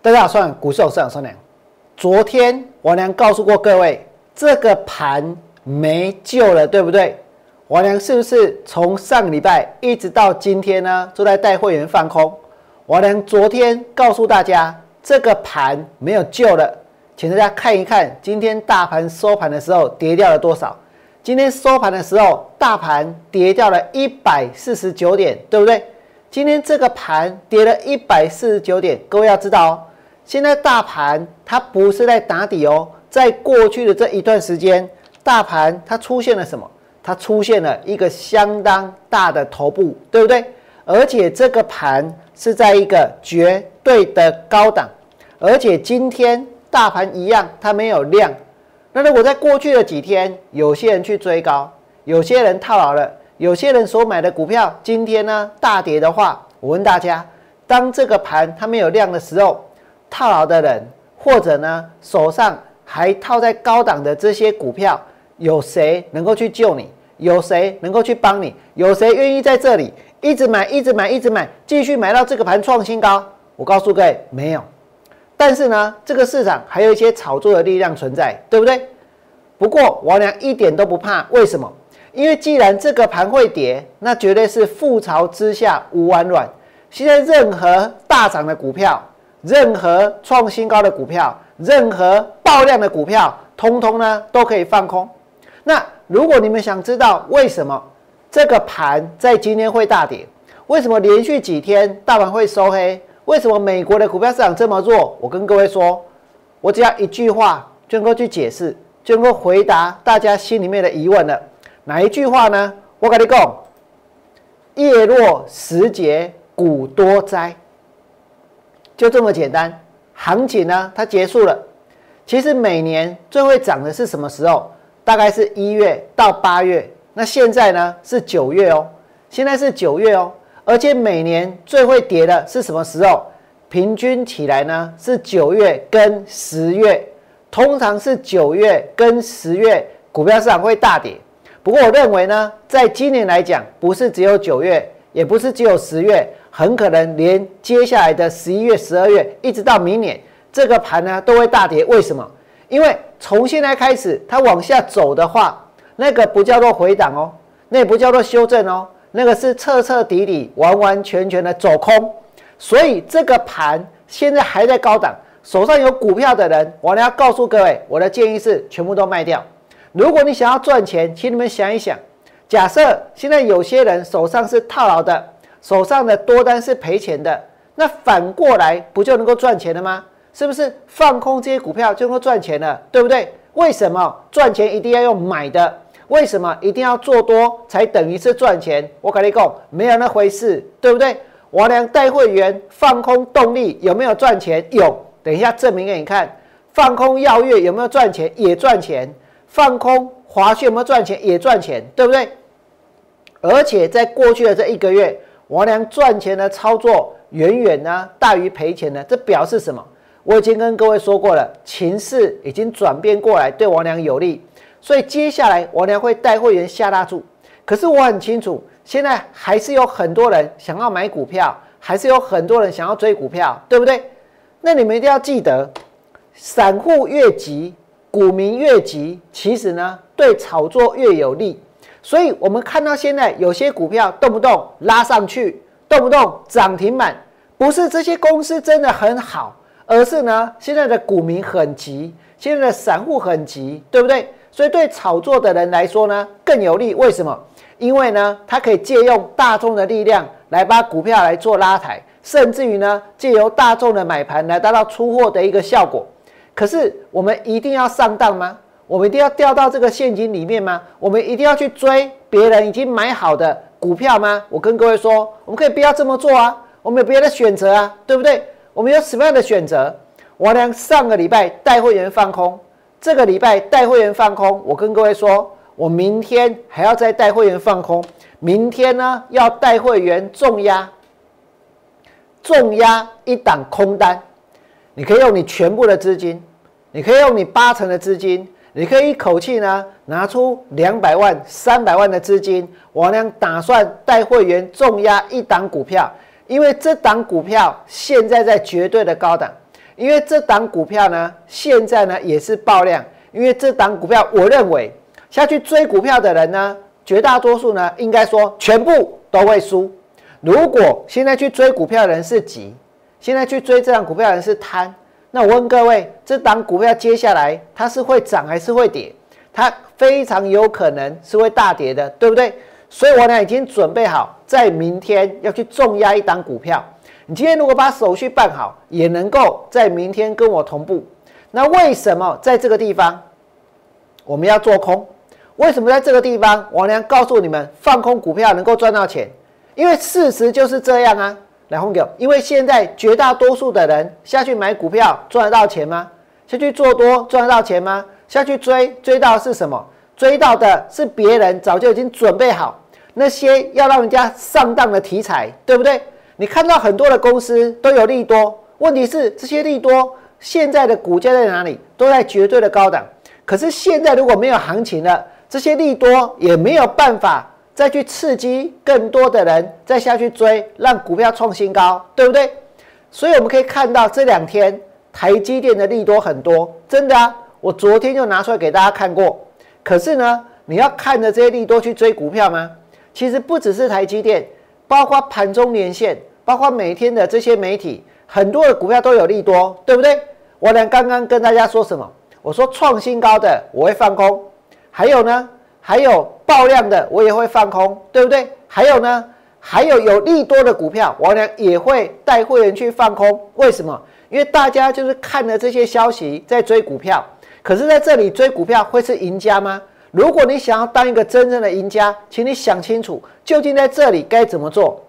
大家好，我是股市有市长孙良。昨天王良告诉过各位，这个盘没救了，对不对？王良是不是从上个礼拜一直到今天呢，都在带会员放空？王良昨天告诉大家，这个盘没有救了，请大家看一看今天大盘收盘的时候跌掉了多少。今天收盘的时候，大盘跌掉了一百四十九点，对不对？今天这个盘跌了一百四十九点，各位要知道哦。现在大盘它不是在打底哦，在过去的这一段时间，大盘它出现了什么？它出现了一个相当大的头部，对不对？而且这个盘是在一个绝对的高档，而且今天大盘一样，它没有量。那如果在过去的几天，有些人去追高，有些人套牢了，有些人所买的股票今天呢大跌的话，我问大家，当这个盘它没有量的时候，套牢的人，或者呢手上还套在高档的这些股票，有谁能够去救你？有谁能够去帮你？有谁愿意在这里一直买、一直买、一直买，继续买到这个盘创新高？我告诉各位，没有。但是呢，这个市场还有一些炒作的力量存在，对不对？不过王良一点都不怕，为什么？因为既然这个盘会跌，那绝对是覆巢之下无完卵。现在任何大涨的股票。任何创新高的股票，任何爆量的股票，通通呢都可以放空。那如果你们想知道为什么这个盘在今天会大跌，为什么连续几天大盘会收黑，为什么美国的股票市场这么弱？我跟各位说，我只要一句话就能够去解释，就能够回答大家心里面的疑问了。哪一句话呢？我跟你讲，叶落时节股多灾。就这么简单，行情呢，它结束了。其实每年最会涨的是什么时候？大概是一月到八月。那现在呢是九月哦，现在是九月哦。而且每年最会跌的是什么时候？平均起来呢是九月跟十月，通常是九月跟十月股票市场会大跌。不过我认为呢，在今年来讲，不是只有九月，也不是只有十月。很可能连接下来的十一月、十二月，一直到明年，这个盘呢都会大跌。为什么？因为从现在开始，它往下走的话，那个不叫做回档哦，那不叫做修正哦，那个是彻彻底底、完完全全的走空。所以这个盘现在还在高档，手上有股票的人，我要告诉各位，我的建议是全部都卖掉。如果你想要赚钱，请你们想一想，假设现在有些人手上是套牢的。手上的多单是赔钱的，那反过来不就能够赚钱了吗？是不是放空这些股票就能够赚钱了？对不对？为什么赚钱一定要用买的？为什么一定要做多才等于是赚钱？我跟你讲，没有那回事，对不对？我良带会员放空动力有没有赚钱？有，等一下证明给你看。放空耀月有没有赚钱？也赚钱。放空华讯有没有赚钱？也赚钱，对不对？而且在过去的这一个月。王良赚钱的操作远远呢大于赔钱的，这表示什么？我已经跟各位说过了，情势已经转变过来，对王良有利，所以接下来王良会带会员下大注。可是我很清楚，现在还是有很多人想要买股票，还是有很多人想要追股票，对不对？那你们一定要记得，散户越急，股民越急，其实呢对炒作越有利。所以，我们看到现在有些股票动不动拉上去，动不动涨停板，不是这些公司真的很好，而是呢，现在的股民很急，现在的散户很急，对不对？所以，对炒作的人来说呢，更有利。为什么？因为呢，它可以借用大众的力量来把股票来做拉抬，甚至于呢，借由大众的买盘来达到出货的一个效果。可是，我们一定要上当吗？我们一定要掉到这个陷阱里面吗？我们一定要去追别人已经买好的股票吗？我跟各位说，我们可以不要这么做啊，我们有别的选择啊，对不对？我们有什么样的选择？我呢，上个礼拜带会员放空，这个礼拜带会员放空。我跟各位说，我明天还要再带会员放空，明天呢要带会员重压，重压一档空单，你可以用你全部的资金，你可以用你八成的资金。你可以一口气呢拿出两百万、三百万的资金，我呢打算带会员重压一档股票，因为这档股票现在在绝对的高档，因为这档股票呢，现在呢也是爆量。因为这档股票，我认为下去追股票的人呢，绝大多数呢，应该说全部都会输。如果现在去追股票的人是急，现在去追这档股票的人是贪，那我问各位，这档股票接下来它是会涨还是会跌？它非常有可能是会大跌的，对不对？所以我呢已经准备好，在明天要去重压一档股票。你今天如果把手续办好，也能够在明天跟我同步。那为什么在这个地方我们要做空？为什么在这个地方王良告诉你们放空股票能够赚到钱？因为事实就是这样啊。来，红哥，因为现在绝大多数的人下去买股票赚得到钱吗？下去做多赚得到钱吗？下去追追到是什么？追到的是别人早就已经准备好那些要让人家上当的题材，对不对？你看到很多的公司都有利多，问题是这些利多现在的股价在哪里？都在绝对的高档。可是现在如果没有行情了，这些利多也没有办法再去刺激更多的人再下去追，让股票创新高，对不对？所以我们可以看到这两天台积电的利多很多，真的啊！我昨天就拿出来给大家看过。可是呢，你要看着这些利多去追股票吗？其实不只是台积电，包括盘中连线。包括每天的这些媒体，很多的股票都有利多，对不对？我俩刚刚跟大家说什么？我说创新高的我会放空，还有呢，还有爆量的我也会放空，对不对？还有呢，还有有利多的股票，我俩也会带会员去放空。为什么？因为大家就是看了这些消息在追股票，可是在这里追股票会是赢家吗？如果你想要当一个真正的赢家，请你想清楚，究竟在这里该怎么做？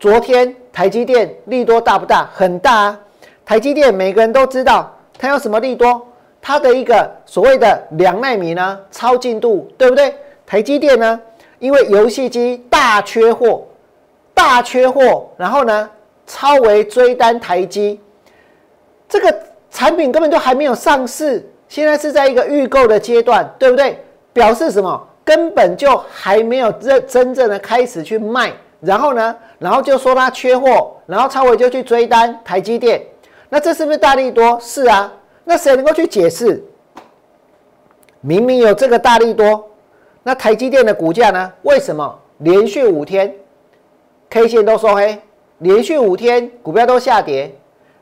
昨天台积电利多大不大？很大啊！台积电每个人都知道，它有什么利多？它的一个所谓的两纳米呢，超进度，对不对？台积电呢，因为游戏机大缺货，大缺货，然后呢，超为追单台积，这个产品根本就还没有上市，现在是在一个预购的阶段，对不对？表示什么？根本就还没有真真正的开始去卖。然后呢？然后就说它缺货，然后超伟就去追单台积电，那这是不是大利多？是啊。那谁能够去解释？明明有这个大利多，那台积电的股价呢？为什么连续五天 K 线都收黑，连续五天股票都下跌，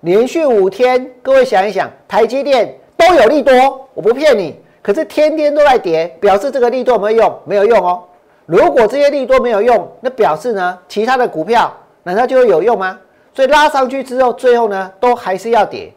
连续五天，各位想一想，台积电都有利多，我不骗你。可是天天都在跌，表示这个利多有没有用？没有用哦。如果这些利多没有用，那表示呢，其他的股票难道就会有用吗？所以拉上去之后，最后呢，都还是要跌。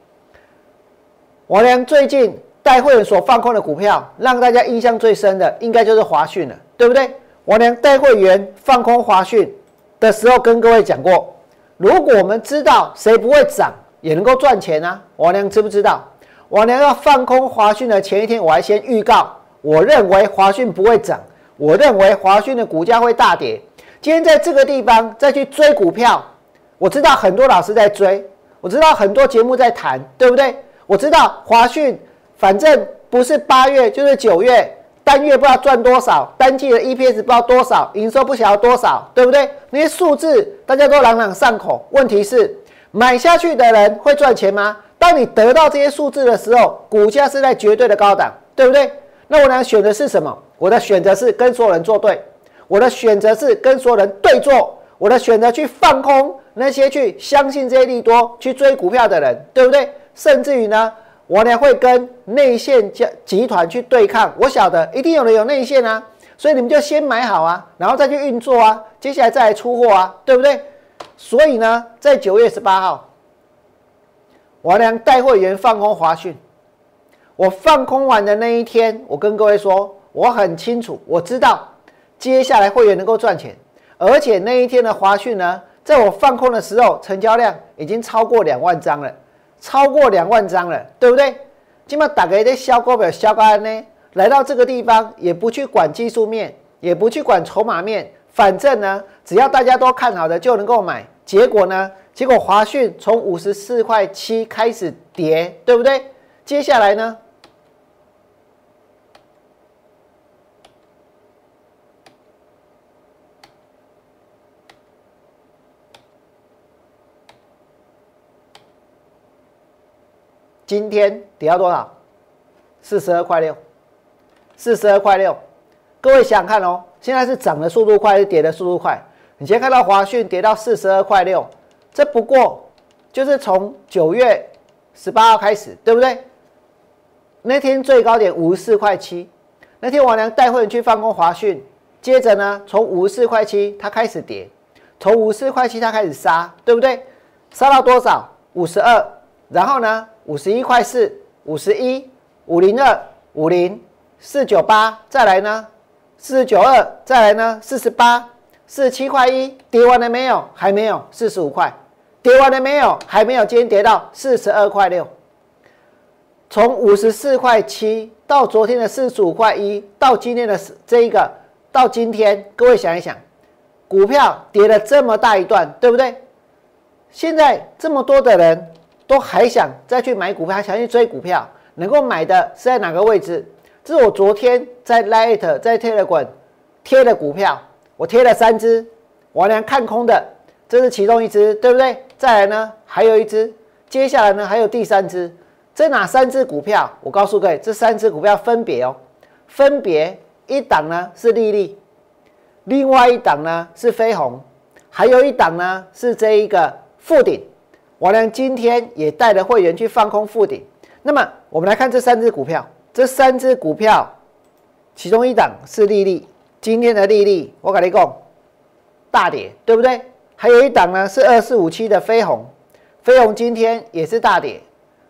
我良最近带会员所放空的股票，让大家印象最深的，应该就是华讯了，对不对？我良带会员放空华讯的时候，跟各位讲过，如果我们知道谁不会涨，也能够赚钱啊，我娘知不知道？我娘要放空华讯的前一天，我还先预告，我认为华讯不会涨。我认为华讯的股价会大跌。今天在这个地方再去追股票，我知道很多老师在追，我知道很多节目在谈，对不对？我知道华讯反正不是八月就是九月，单月不知道赚多少，单季的 EPS 不知道多少，营收不晓得多少，对不对？那些数字大家都朗朗上口。问题是买下去的人会赚钱吗？当你得到这些数字的时候，股价是在绝对的高档，对不对？那我俩选的是什么？我的选择是跟所有人作对，我的选择是跟所有人对坐，我的选择去放空那些去相信这些利多去追股票的人，对不对？甚至于呢，我呢会跟内线集集团去对抗。我晓得一定有人有内线啊，所以你们就先买好啊，然后再去运作啊，接下来再来出货啊，对不对？所以呢，在九月十八号，我俩带会员放空华讯，我放空完的那一天，我跟各位说。我很清楚，我知道接下来会员能够赚钱，而且那一天的华讯呢，在我放空的时候，成交量已经超过两万张了，超过两万张了，对不对？今嘛打个的销股表销高呢，来到这个地方也不去管技术面，也不去管筹码面，反正呢，只要大家都看好的就能够买。结果呢，结果华讯从五十四块七开始跌，对不对？接下来呢？今天跌到多少？四十二块六，四十二块六。各位想想看哦，现在是涨的速度快是跌的速度快？你先看到华讯跌到四十二块六，这不过就是从九月十八号开始，对不对？那天最高点五十四块七，那天王良带会员去放空华讯，接着呢，从五十四块七它开始跌，从五十四块七它开始杀，对不对？杀到多少？五十二，然后呢，五十一块四，五十一，五零二，五零，四九八，再来呢？四九二，再来呢？四十八，四七块一，跌完了没有？还没有，四十五块，跌完了没有？还没有，今天跌到四十二块六，从五十四块七到昨天的四十五块一，到今天的这一个，到今天，各位想一想，股票跌了这么大一段，对不对？现在这么多的人都还想再去买股票，还想去追股票，能够买的是在哪个位置？这是我昨天在 Light 在 Telegram 贴的股票，我贴了三只，我俩看空的，这是其中一只，对不对？再来呢，还有一只，接下来呢还有第三只，这哪三只股票？我告诉各位，这三只股票分别哦，分别一档呢是利利，另外一档呢是飞鸿，还有一档呢是这一个富鼎，我俩今天也带着会员去放空富鼎。那么我们来看这三只股票。这三只股票，其中一档是利利，今天的利利，我跟你讲，大跌，对不对？还有一档呢是二四五七的飞鸿，飞鸿今天也是大跌。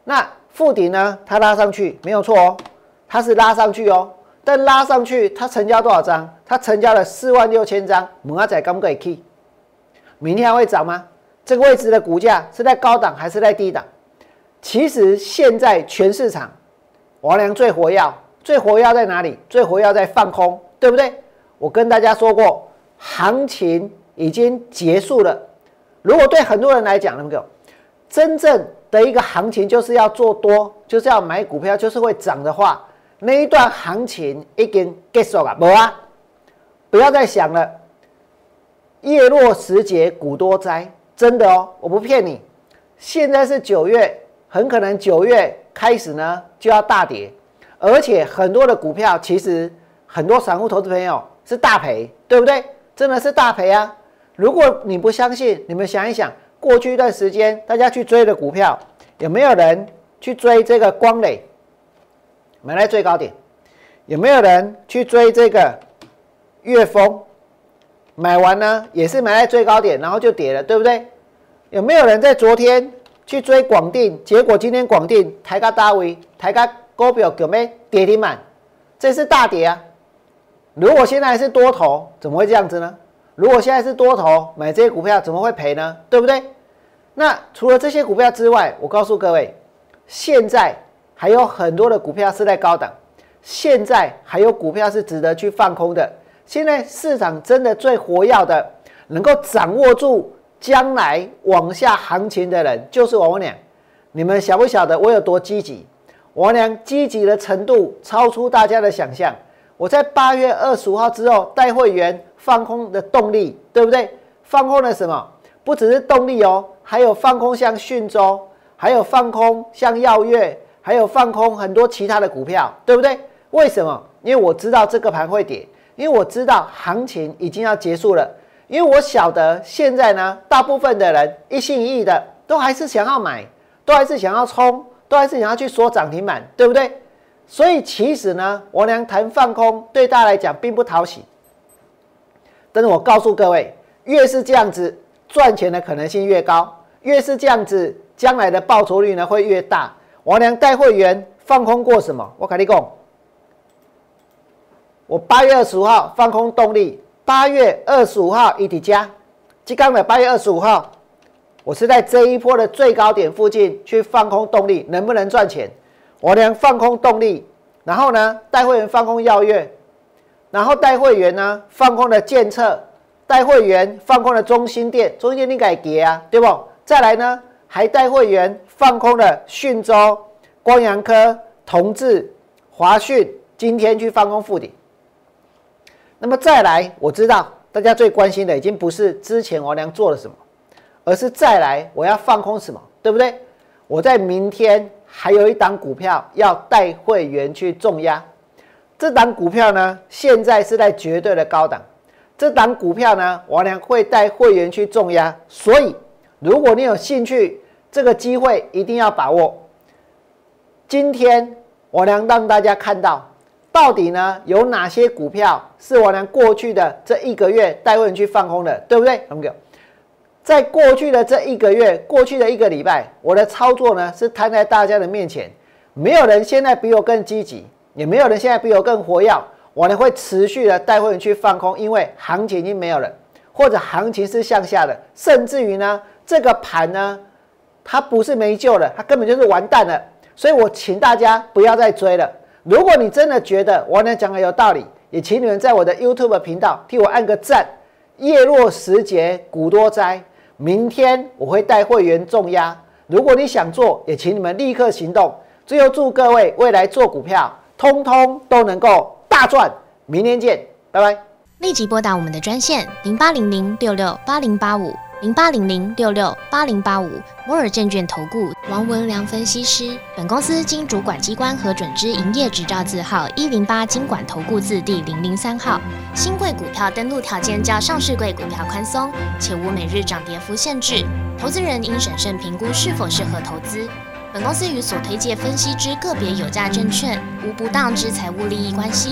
那富鼎呢，它拉上去没有错哦，它是拉上去哦，但拉上去它成交多少张？它成交了四万六千张，母阿仔敢不敢 key？明天还会涨吗？这个位置的股价是在高档还是在低档？其实现在全市场。王良最活跃，最活跃在哪里？最活跃在放空，对不对？我跟大家说过，行情已经结束了。如果对很多人来讲，那个真正的一个行情就是要做多，就是要买股票，就是会涨的话，那一段行情已经结束了，不啊？不要再想了。叶落时节，股多灾，真的哦，我不骗你。现在是九月，很可能九月。开始呢就要大跌，而且很多的股票其实很多散户投资朋友是大赔，对不对？真的是大赔啊！如果你不相信，你们想一想，过去一段时间大家去追的股票，有没有人去追这个光磊买来最高点？有没有人去追这个岳峰买完呢也是买在最高点，然后就跌了，对不对？有没有人在昨天？去追广电，结果今天广电抬价大位，抬价股票有没跌停板？这是大跌啊！如果现在是多头，怎么会这样子呢？如果现在是多头买这些股票，怎么会赔呢？对不对？那除了这些股票之外，我告诉各位，现在还有很多的股票是在高档，现在还有股票是值得去放空的。现在市场真的最活跃的，能够掌握住。将来往下行情的人就是王娘，你们晓不晓得我有多积极？我娘积极的程度超出大家的想象。我在八月二十五号之后带会员放空的动力，对不对？放空了什么？不只是动力哦，还有放空像讯州，还有放空像耀月，还有放空很多其他的股票，对不对？为什么？因为我知道这个盘会跌，因为我知道行情已经要结束了。因为我晓得现在呢，大部分的人一心一意的都还是想要买，都还是想要冲，都还是想要去锁涨停板，对不对？所以其实呢，我俩谈放空对大家来讲并不讨喜。但是我告诉各位，越是这样子，赚钱的可能性越高；越是这样子，将来的报酬率呢会越大。我俩带会员放空过什么？我跟你讲，我八月二十五号放空动力。八月二十五号一体加，即刚的八月二十五号，我是在这一波的最高点附近去放空动力，能不能赚钱？我连放空动力，然后呢带会员放空耀月，然后带会员呢放空的建策，带会员放空的中心店，中心店你改跌啊，对不？再来呢还带会员放空的讯州、光阳科、同志、华讯，今天去放空附底。那么再来，我知道大家最关心的已经不是之前王良做了什么，而是再来我要放空什么，对不对？我在明天还有一档股票要带会员去重压。这档股票呢，现在是在绝对的高档。这档股票呢，王良会带会员去重压。所以，如果你有兴趣，这个机会一定要把握。今天王良让大家看到，到底呢有哪些股票是王良过去的这一个月带会员去放空的，对不对？很好。在过去的这一个月，过去的一个礼拜，我的操作呢是摊在大家的面前，没有人现在比我更积极。也没有人现在比我更活跃，我呢会持续的带会员去放空，因为行情已经没有了，或者行情是向下的，甚至于呢这个盘呢它不是没救了，它根本就是完蛋了。所以我请大家不要再追了。如果你真的觉得我呢讲的有道理，也请你们在我的 YouTube 频道替我按个赞。叶落时节谷多灾，明天我会带会员重压。如果你想做，也请你们立刻行动。最后祝各位未来做股票。通通都能够大赚，明天见，拜拜！立即拨打我们的专线零八零零六六八零八五零八零零六六八零八五摩尔证券投顾王文良分析师。本公司经主管机关核准之营业执照字号一零八经管投顾字第零零三号。新贵股票登录条件较上市贵股票宽松，且无每日涨跌幅限制。投资人应审慎评估是否适合投资。本公司与所推介分析之个别有价证券无不当之财务利益关系。